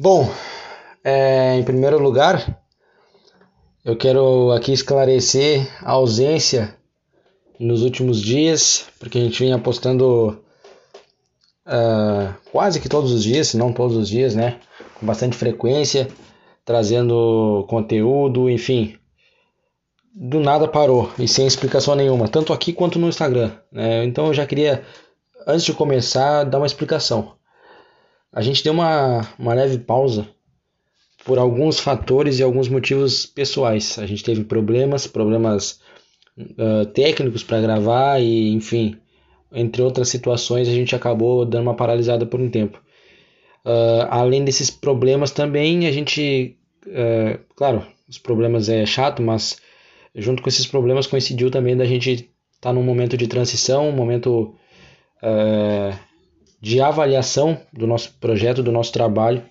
Bom, é, em primeiro lugar, eu quero aqui esclarecer a ausência nos últimos dias, porque a gente vinha postando uh, quase que todos os dias, se não todos os dias, né? Com bastante frequência, trazendo conteúdo, enfim. Do nada parou e sem explicação nenhuma, tanto aqui quanto no Instagram. Né? Então eu já queria, antes de começar, dar uma explicação. A gente deu uma, uma leve pausa por alguns fatores e alguns motivos pessoais. A gente teve problemas, problemas uh, técnicos para gravar e, enfim, entre outras situações, a gente acabou dando uma paralisada por um tempo. Uh, além desses problemas também, a gente, uh, claro, os problemas é chato, mas junto com esses problemas coincidiu também da gente estar tá num momento de transição, um momento de avaliação do nosso projeto, do nosso trabalho,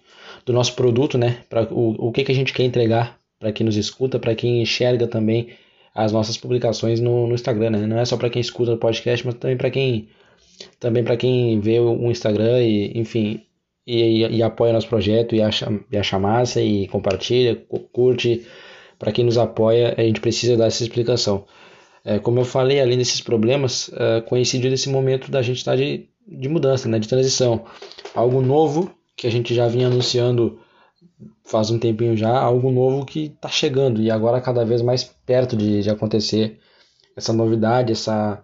do nosso produto, né? Para o, o que, que a gente quer entregar para quem nos escuta, para quem enxerga também as nossas publicações no, no Instagram, né? Não é só para quem escuta o podcast, mas também para quem também para quem vê o Instagram e enfim e, e, e apoia nosso projeto e acha, e acha massa e compartilha, curte. Para quem nos apoia, a gente precisa dar essa explicação. É, como eu falei, além desses problemas, é, coincidiu esse momento da gente estar tá de de mudança, né, de transição. Algo novo que a gente já vinha anunciando faz um tempinho já, algo novo que está chegando e agora cada vez mais perto de, de acontecer essa novidade, essa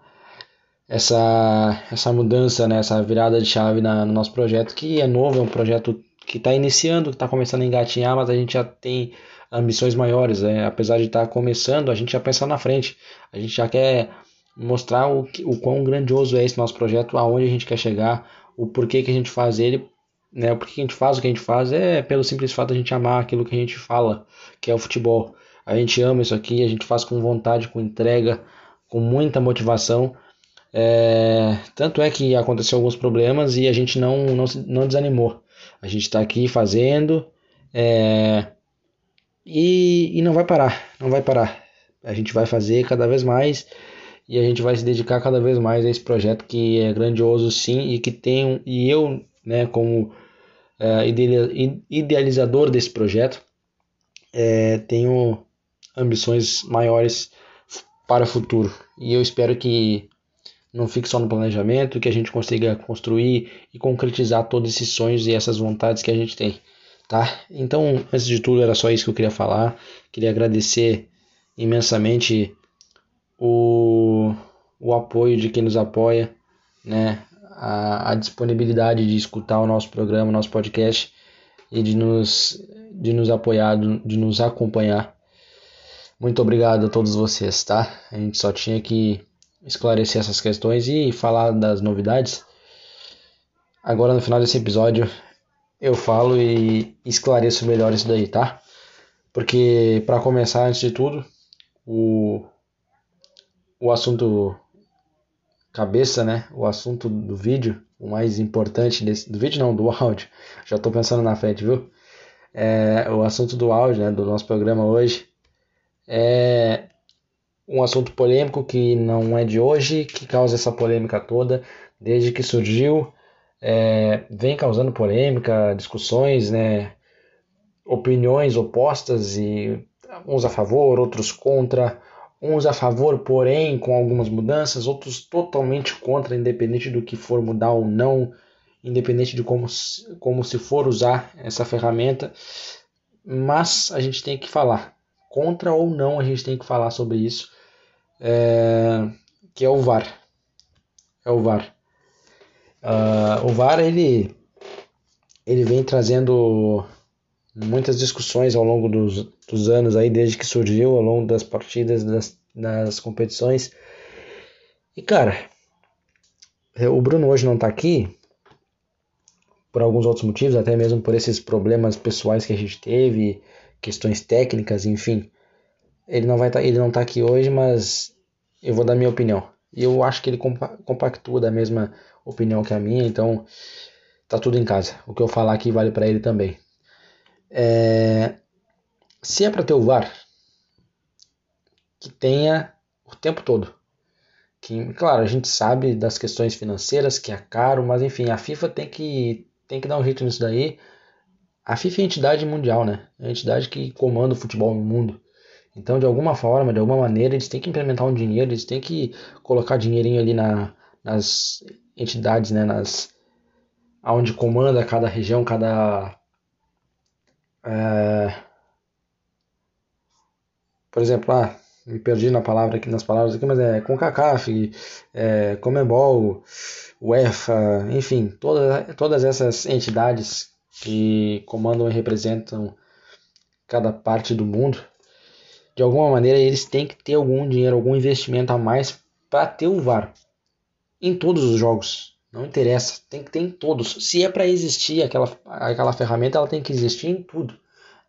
essa essa mudança, né, essa virada de chave na, no nosso projeto que é novo, é um projeto que está iniciando, que está começando a engatinhar, mas a gente já tem ambições maiores, né? apesar de estar tá começando, a gente já pensa na frente, a gente já quer mostrar o, o quão grandioso é esse nosso projeto, aonde a gente quer chegar, o porquê que a gente faz ele, né? O porquê que a gente faz o que a gente faz é pelo simples fato de a gente amar aquilo que a gente fala, que é o futebol. A gente ama isso aqui, a gente faz com vontade, com entrega, com muita motivação. É, tanto é que aconteceu alguns problemas e a gente não, não, não desanimou. A gente está aqui fazendo é, e, e não vai parar, não vai parar. A gente vai fazer cada vez mais e a gente vai se dedicar cada vez mais a esse projeto que é grandioso sim e que tem e eu né como é, idealizador desse projeto é, tenho ambições maiores para o futuro. E eu espero que não fique só no planejamento que a gente consiga construir e concretizar todos esses sonhos e essas vontades que a gente tem tá? Então antes de tudo era só isso que eu queria falar. Queria agradecer imensamente o, o apoio de quem nos apoia, né? A, a, disponibilidade de escutar o nosso programa, o nosso podcast e de nos, de nos apoiar, de nos acompanhar. Muito obrigado a todos vocês, tá? A gente só tinha que esclarecer essas questões e falar das novidades. Agora no final desse episódio eu falo e esclareço melhor isso daí, tá? Porque para começar, antes de tudo, o o assunto cabeça, né? O assunto do vídeo, o mais importante desse do vídeo não, do áudio. Já estou pensando na frente, viu? É, o assunto do áudio, né, do nosso programa hoje é um assunto polêmico que não é de hoje, que causa essa polêmica toda desde que surgiu, é, vem causando polêmica, discussões, né, opiniões opostas e uns a favor, outros contra uns a favor, porém com algumas mudanças, outros totalmente contra, independente do que for mudar ou não, independente de como, como se for usar essa ferramenta. Mas a gente tem que falar, contra ou não, a gente tem que falar sobre isso, é, que é o VAR. É o VAR. Uh, o VAR ele, ele vem trazendo muitas discussões ao longo dos, dos anos aí, desde que surgiu, ao longo das partidas, das, das competições. E cara, o Bruno hoje não tá aqui por alguns outros motivos, até mesmo por esses problemas pessoais que a gente teve, questões técnicas, enfim. Ele não vai tá, ele não tá aqui hoje, mas eu vou dar minha opinião. E eu acho que ele compactua da mesma opinião que a minha, então tá tudo em casa. O que eu falar aqui vale para ele também. É, se é para ter o VAR, que tenha o tempo todo. Que, claro, a gente sabe das questões financeiras, que é caro, mas enfim, a FIFA tem que, tem que dar um jeito nisso daí. a FIFA é a entidade mundial, né? É a entidade que comanda o futebol no mundo. Então, de alguma forma, de alguma maneira, eles têm que implementar um dinheiro, eles têm que colocar dinheirinho ali na, nas entidades, né? Nas, onde comanda cada região, cada. É, por exemplo, ah, me perdi na palavra aqui, nas palavras aqui, mas é CONCACAF, é, Comembol, UEFA, enfim, toda, todas essas entidades que comandam e representam cada parte do mundo, de alguma maneira eles têm que ter algum dinheiro, algum investimento a mais para ter o VAR em todos os jogos. Não interessa, tem que ter em todos. Se é para existir aquela, aquela ferramenta, ela tem que existir em tudo.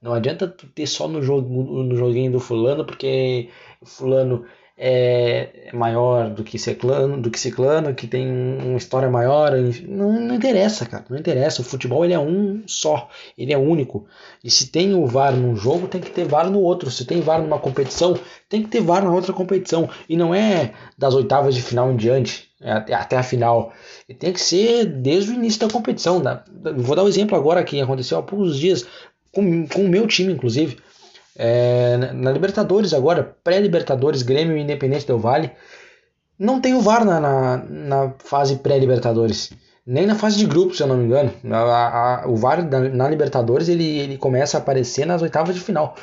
Não adianta tu ter só no, jogo, no joguinho do fulano, porque fulano é maior do que ciclano, do que ciclano, que tem uma história maior. Não, não interessa, cara. Não interessa. O futebol ele é um só, ele é único. E se tem o VAR num jogo, tem que ter VAR no outro. Se tem VAR numa competição, tem que ter VAR na outra competição. E não é das oitavas de final em diante, até, até a final. E tem que ser desde o início da competição. Vou dar um exemplo agora que aconteceu há poucos dias com, com o meu time, inclusive. É, na Libertadores agora, pré-Libertadores, Grêmio e Independente Del Vale, não tem o VAR na, na, na fase pré-Libertadores. Nem na fase de grupos, se eu não me engano. A, a, o VAR na, na, Libertadores ele, ele começa a aparecer nas oitavas de final.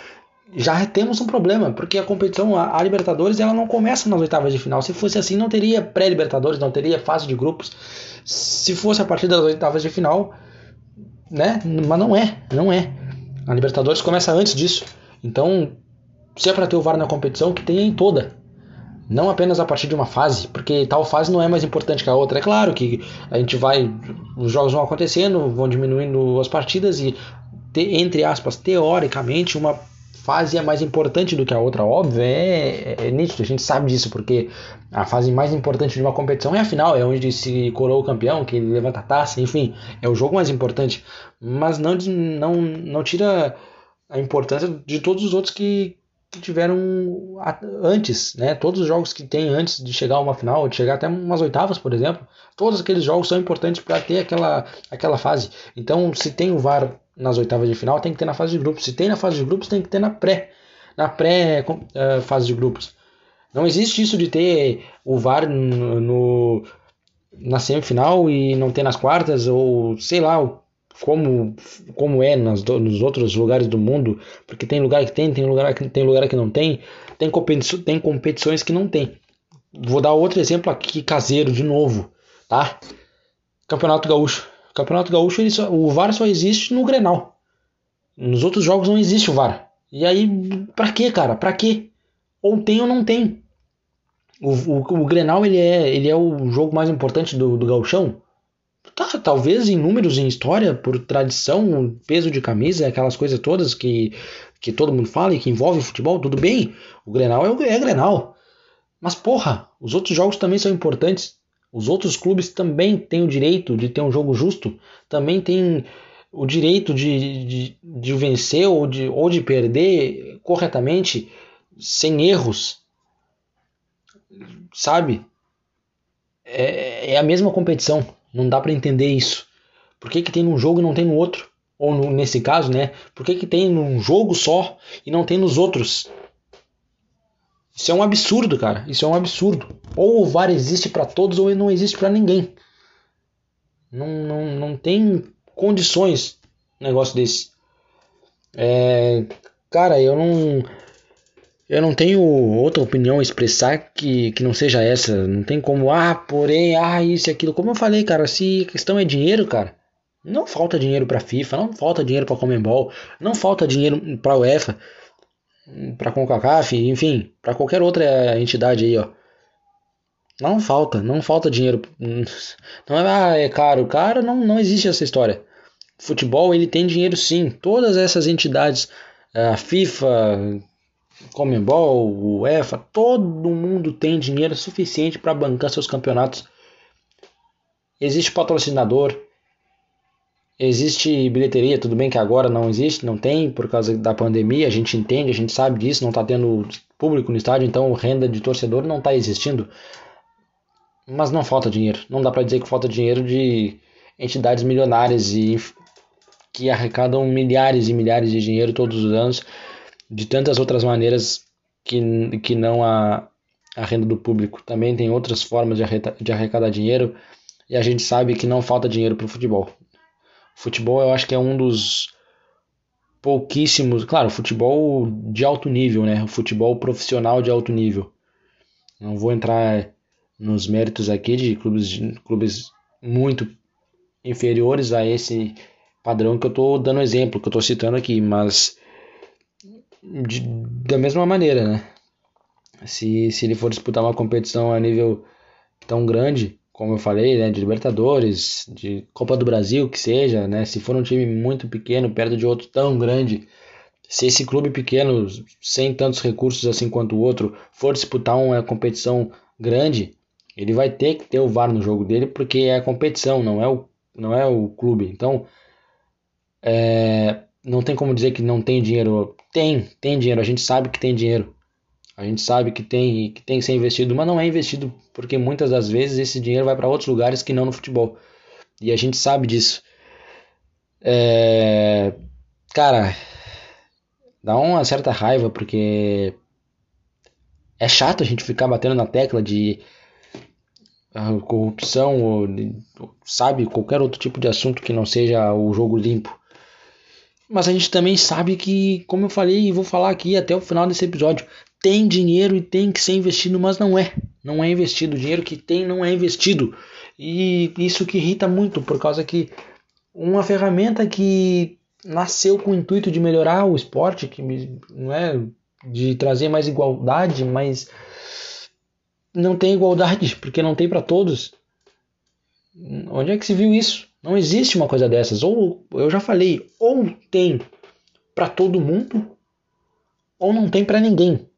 Já temos um problema, porque a competição, a, a Libertadores, ela não começa nas oitavas de final. Se fosse assim, não teria pré-Libertadores, não teria fase de grupos. Se fosse a partir das oitavas de final, né? Mas não é, não é. A Libertadores começa antes disso. Então, se é para ter o VAR na competição, que tenha em toda. Não apenas a partir de uma fase, porque tal fase não é mais importante que a outra. É claro que a gente vai. Os jogos vão acontecendo, vão diminuindo as partidas e, entre aspas, teoricamente, uma fase é mais importante do que a outra, óbvio, é, é, é, nítido, a gente sabe disso, porque a fase mais importante de uma competição é a final, é onde se coroa o campeão, que levanta a taça, enfim, é o jogo mais importante, mas não, não, não tira a importância de todos os outros que, que tiveram antes, né? Todos os jogos que tem antes de chegar a uma final, de chegar até umas oitavas, por exemplo, todos aqueles jogos são importantes para ter aquela, aquela fase. Então, se tem o VAR nas oitavas de final, tem que ter na fase de grupos. Se tem na fase de grupos, tem que ter na pré, na pré uh, fase de grupos. Não existe isso de ter o VAR no, no na semifinal e não ter nas quartas ou sei lá como como é nas, nos outros lugares do mundo, porque tem lugar que tem, tem lugar que tem lugar que não tem, tem, competi tem competições que não tem. Vou dar outro exemplo aqui caseiro de novo, tá? Campeonato Gaúcho. Campeonato Gaúcho, só, o VAR só existe no Grenal. Nos outros jogos não existe o VAR. E aí, pra quê, cara? Pra quê? Ou tem ou não tem. O, o, o Grenal, ele é, ele é o jogo mais importante do, do gauchão? Tá, talvez em números, em história, por tradição, peso de camisa, aquelas coisas todas que, que todo mundo fala e que envolve futebol, tudo bem. O Grenal é, o, é Grenal. Mas porra, os outros jogos também são importantes. Os outros clubes também têm o direito de ter um jogo justo, também têm o direito de, de, de vencer ou de, ou de perder corretamente, sem erros. Sabe? É, é a mesma competição. Não dá para entender isso. Por que, que tem num jogo e não tem no outro? Ou no, nesse caso, né? Por que, que tem num jogo só e não tem nos outros? Isso é um absurdo, cara. Isso é um absurdo. Ou o VAR existe para todos ou ele não existe para ninguém. Não, não, não tem condições negócio desse. É, cara, eu não. Eu não tenho outra opinião a expressar que, que não seja essa. Não tem como, ah, porém, ah, isso e aquilo. Como eu falei, cara, se a questão é dinheiro, cara, não falta dinheiro pra FIFA, não falta dinheiro pra Comembol, não falta dinheiro pra UEFA para CONCACAF, enfim, para qualquer outra entidade aí, ó. Não falta, não falta dinheiro. Não é, ah, é caro. Cara, não, não existe essa história. Futebol, ele tem dinheiro sim. Todas essas entidades, a FIFA, Comembol, UEFA, todo mundo tem dinheiro suficiente para bancar seus campeonatos. Existe patrocinador, Existe bilheteria, tudo bem que agora não existe, não tem por causa da pandemia, a gente entende, a gente sabe disso, não está tendo público no estádio, então renda de torcedor não está existindo. Mas não falta dinheiro, não dá para dizer que falta dinheiro de entidades milionárias e que arrecadam milhares e milhares de dinheiro todos os anos, de tantas outras maneiras que, que não a, a renda do público. Também tem outras formas de arrecadar, de arrecadar dinheiro e a gente sabe que não falta dinheiro para o futebol. Futebol eu acho que é um dos pouquíssimos, claro, futebol de alto nível, né? Futebol profissional de alto nível. Não vou entrar nos méritos aqui de clubes, de, clubes muito inferiores a esse padrão que eu estou dando exemplo, que eu estou citando aqui, mas de, da mesma maneira, né? Se, se ele for disputar uma competição a nível tão grande, como eu falei, né, de Libertadores, de Copa do Brasil, que seja, né, se for um time muito pequeno perto de outro tão grande, se esse clube pequeno, sem tantos recursos assim quanto o outro, for disputar uma competição grande, ele vai ter que ter o VAR no jogo dele, porque é a competição, não é o, não é o clube. Então, é, não tem como dizer que não tem dinheiro. Tem, tem dinheiro, a gente sabe que tem dinheiro. A gente sabe que tem que tem que ser investido, mas não é investido porque muitas das vezes esse dinheiro vai para outros lugares que não no futebol. E a gente sabe disso. É... Cara, dá uma certa raiva porque é chato a gente ficar batendo na tecla de ah, corrupção ou sabe qualquer outro tipo de assunto que não seja o jogo limpo. Mas a gente também sabe que, como eu falei e vou falar aqui até o final desse episódio, tem dinheiro e tem que ser investido, mas não é. Não é investido. O dinheiro que tem não é investido. E isso que irrita muito, por causa que uma ferramenta que nasceu com o intuito de melhorar o esporte, que não é de trazer mais igualdade, mas não tem igualdade, porque não tem para todos. Onde é que se viu isso? Não existe uma coisa dessas. Ou eu já falei, ou tem para todo mundo, ou não tem para ninguém.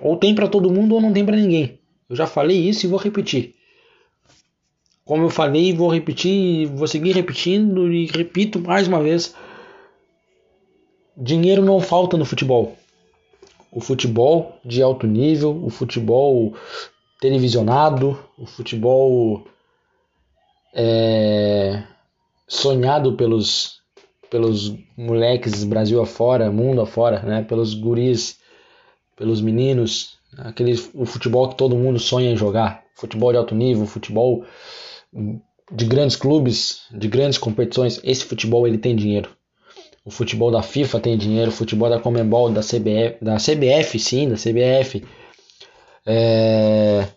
Ou tem para todo mundo ou não tem para ninguém. Eu já falei isso e vou repetir. Como eu falei, vou repetir, vou seguir repetindo e repito mais uma vez. Dinheiro não falta no futebol. O futebol de alto nível, o futebol televisionado, o futebol é, sonhado pelos pelos moleques Brasil afora, mundo afora, né? Pelos guris pelos meninos, aquele o futebol que todo mundo sonha em jogar, futebol de alto nível, futebol de grandes clubes, de grandes competições, esse futebol ele tem dinheiro. O futebol da FIFA tem dinheiro, o futebol da Comembol, da CBF, da CBF sim, da CBF. É...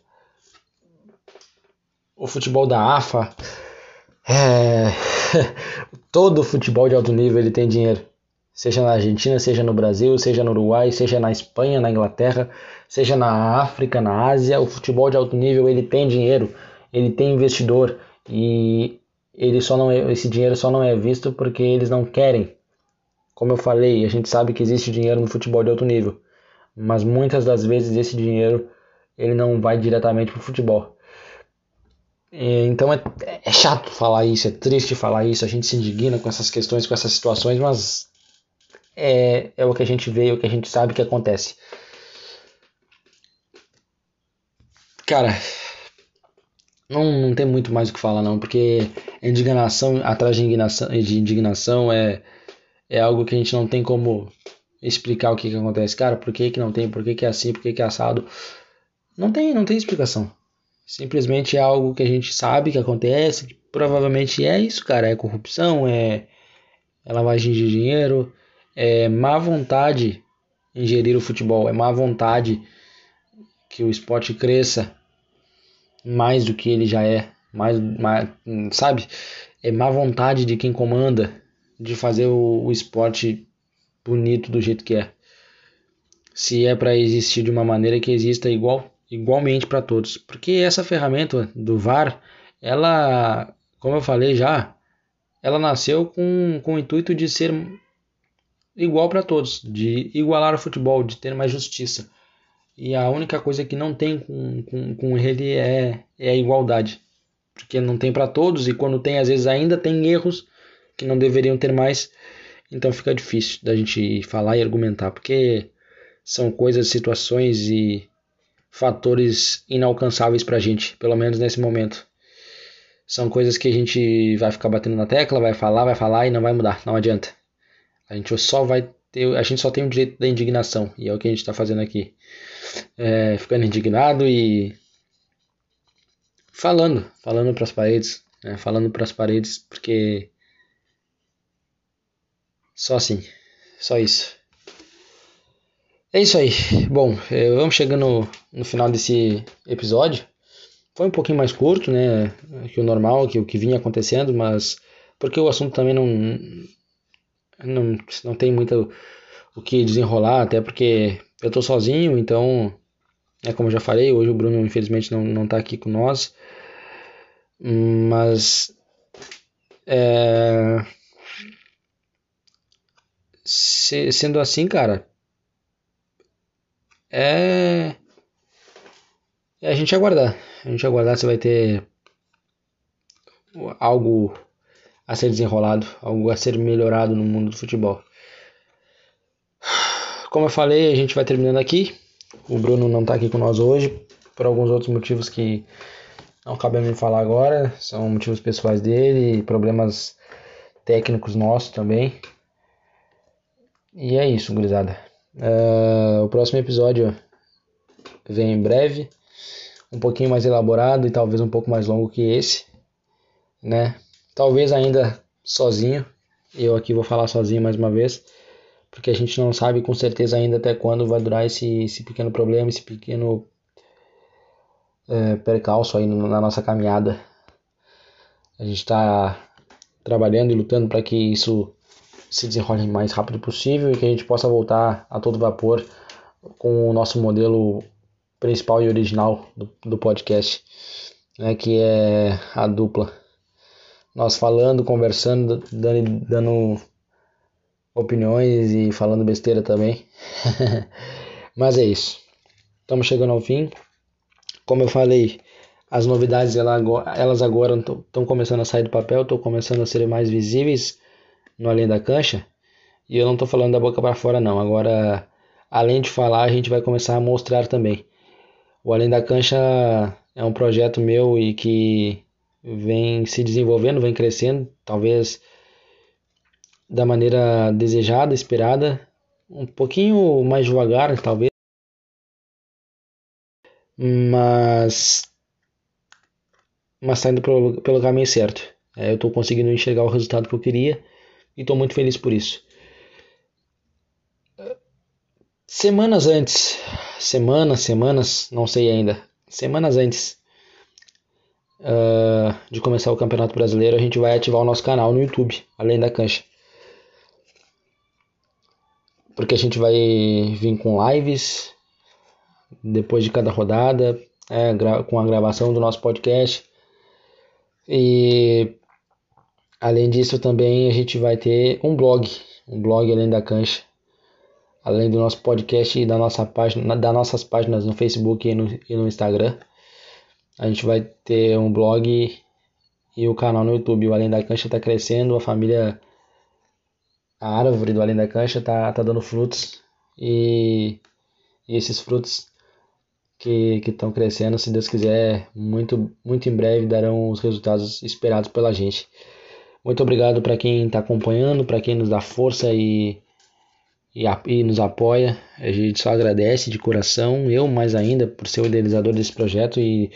O futebol da AFA. É... Todo futebol de alto nível ele tem dinheiro seja na Argentina, seja no Brasil, seja no Uruguai, seja na Espanha, na Inglaterra, seja na África, na Ásia, o futebol de alto nível ele tem dinheiro, ele tem investidor e ele só não é, esse dinheiro só não é visto porque eles não querem. Como eu falei, a gente sabe que existe dinheiro no futebol de alto nível, mas muitas das vezes esse dinheiro ele não vai diretamente para o futebol. Então é, é chato falar isso, é triste falar isso, a gente se indigna com essas questões, com essas situações, mas é, é o que a gente vê, é o que a gente sabe que acontece. Cara, não, não tem muito mais o que falar não, porque indignação atrás de indignação, de indignação é, é algo que a gente não tem como explicar o que, que acontece. Cara, por que, que não tem, por que, que é assim, por que, que é assado. Não tem, não tem explicação. Simplesmente é algo que a gente sabe que acontece, que provavelmente é isso, cara. É corrupção, é, é lavagem de dinheiro, é má vontade em gerir o futebol, é má vontade que o esporte cresça mais do que ele já é, mais, mais sabe? É má vontade de quem comanda de fazer o, o esporte bonito do jeito que é. Se é para existir de uma maneira que exista igual, igualmente para todos, porque essa ferramenta do VAR, ela, como eu falei já, ela nasceu com, com o intuito de ser igual para todos, de igualar o futebol, de ter mais justiça. E a única coisa que não tem com, com, com ele é, é a igualdade. Porque não tem para todos e quando tem, às vezes ainda tem erros que não deveriam ter mais. Então fica difícil da gente falar e argumentar, porque são coisas, situações e fatores inalcançáveis para a gente, pelo menos nesse momento. são coisas que a gente vai ficar batendo na tecla, vai falar, vai falar e não vai mudar, não adianta. A gente só vai ter, a gente só tem o direito da indignação e é o que a gente está fazendo aqui, é, ficando indignado e falando, falando para as paredes, né, falando para as paredes, porque só assim, só isso. É isso aí. Bom, é, vamos chegando no final desse episódio. Foi um pouquinho mais curto, né, que o normal, que o que vinha acontecendo, mas porque o assunto também não não, não tem muito o que desenrolar, até porque eu tô sozinho, então é como eu já falei, hoje o Bruno infelizmente não, não tá aqui com nós. Mas é, se, sendo assim, cara, é, é a gente aguardar. A gente aguardar se vai ter algo a ser desenrolado, algo a ser melhorado no mundo do futebol. Como eu falei, a gente vai terminando aqui. O Bruno não está aqui com nós hoje, por alguns outros motivos que não cabe mim falar agora. São motivos pessoais dele, problemas técnicos nossos também. E é isso, gurizada. Uh, o próximo episódio vem em breve, um pouquinho mais elaborado e talvez um pouco mais longo que esse, né? Talvez ainda sozinho. Eu aqui vou falar sozinho mais uma vez, porque a gente não sabe com certeza ainda até quando vai durar esse, esse pequeno problema, esse pequeno é, percalço aí na nossa caminhada. A gente está trabalhando e lutando para que isso se desenrole o mais rápido possível e que a gente possa voltar a todo vapor com o nosso modelo principal e original do, do podcast, né, que é a dupla nós falando, conversando, dando, dando opiniões e falando besteira também. Mas é isso. Estamos chegando ao fim. Como eu falei, as novidades elas agora estão começando a sair do papel, estão começando a ser mais visíveis no Além da Cancha. E eu não estou falando da boca para fora, não. Agora, além de falar, a gente vai começar a mostrar também. O Além da Cancha é um projeto meu e que vem se desenvolvendo, vem crescendo, talvez da maneira desejada, esperada, um pouquinho mais devagar, talvez, mas mas está indo pelo, pelo caminho certo. É, eu estou conseguindo enxergar o resultado que eu queria e estou muito feliz por isso. Semanas antes, semanas, semanas, não sei ainda, semanas antes uh, de começar o Campeonato Brasileiro, a gente vai ativar o nosso canal no YouTube, além da cancha. Porque a gente vai vir com lives depois de cada rodada, é, com a gravação do nosso podcast. E além disso também a gente vai ter um blog, um blog além da cancha, além do nosso podcast e da nossa página, das nossas páginas no Facebook e no, e no Instagram a gente vai ter um blog e o canal no YouTube. O Além da Cancha está crescendo, a família, a árvore do Além da Cancha está tá dando frutos e, e esses frutos que estão crescendo, se Deus quiser, muito, muito em breve darão os resultados esperados pela gente. Muito obrigado para quem está acompanhando, para quem nos dá força e, e, e, nos apoia. A gente só agradece de coração, eu mais ainda, por ser o idealizador desse projeto e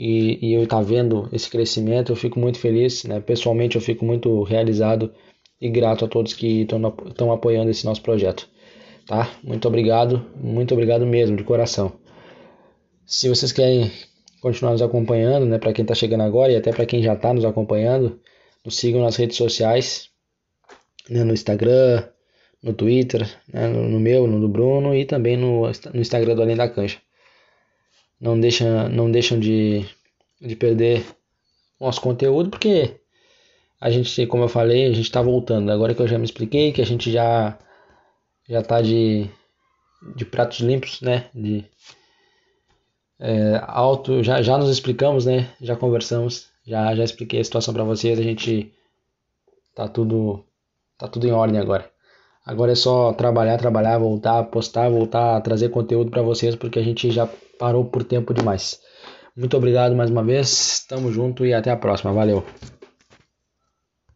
e, e eu estar tá vendo esse crescimento, eu fico muito feliz, né? Pessoalmente eu fico muito realizado e grato a todos que estão apoiando esse nosso projeto, tá? Muito obrigado, muito obrigado mesmo, de coração. Se vocês querem continuar nos acompanhando, né, para quem está chegando agora e até para quem já está nos acompanhando, nos sigam nas redes sociais, né, no Instagram, no Twitter, né, no meu, no do Bruno e também no, no Instagram do Além da Cancha não deixam, não deixam de, de perder nosso conteúdo, porque a gente, como eu falei, a gente está voltando. Agora que eu já me expliquei, que a gente já já está de, de pratos limpos, né? De é, alto, já, já nos explicamos, né? Já conversamos, já, já expliquei a situação para vocês. A gente tá tudo tá tudo em ordem agora. Agora é só trabalhar, trabalhar, voltar, postar, voltar trazer conteúdo para vocês, porque a gente já parou por tempo demais. Muito obrigado mais uma vez, tamo junto e até a próxima. Valeu!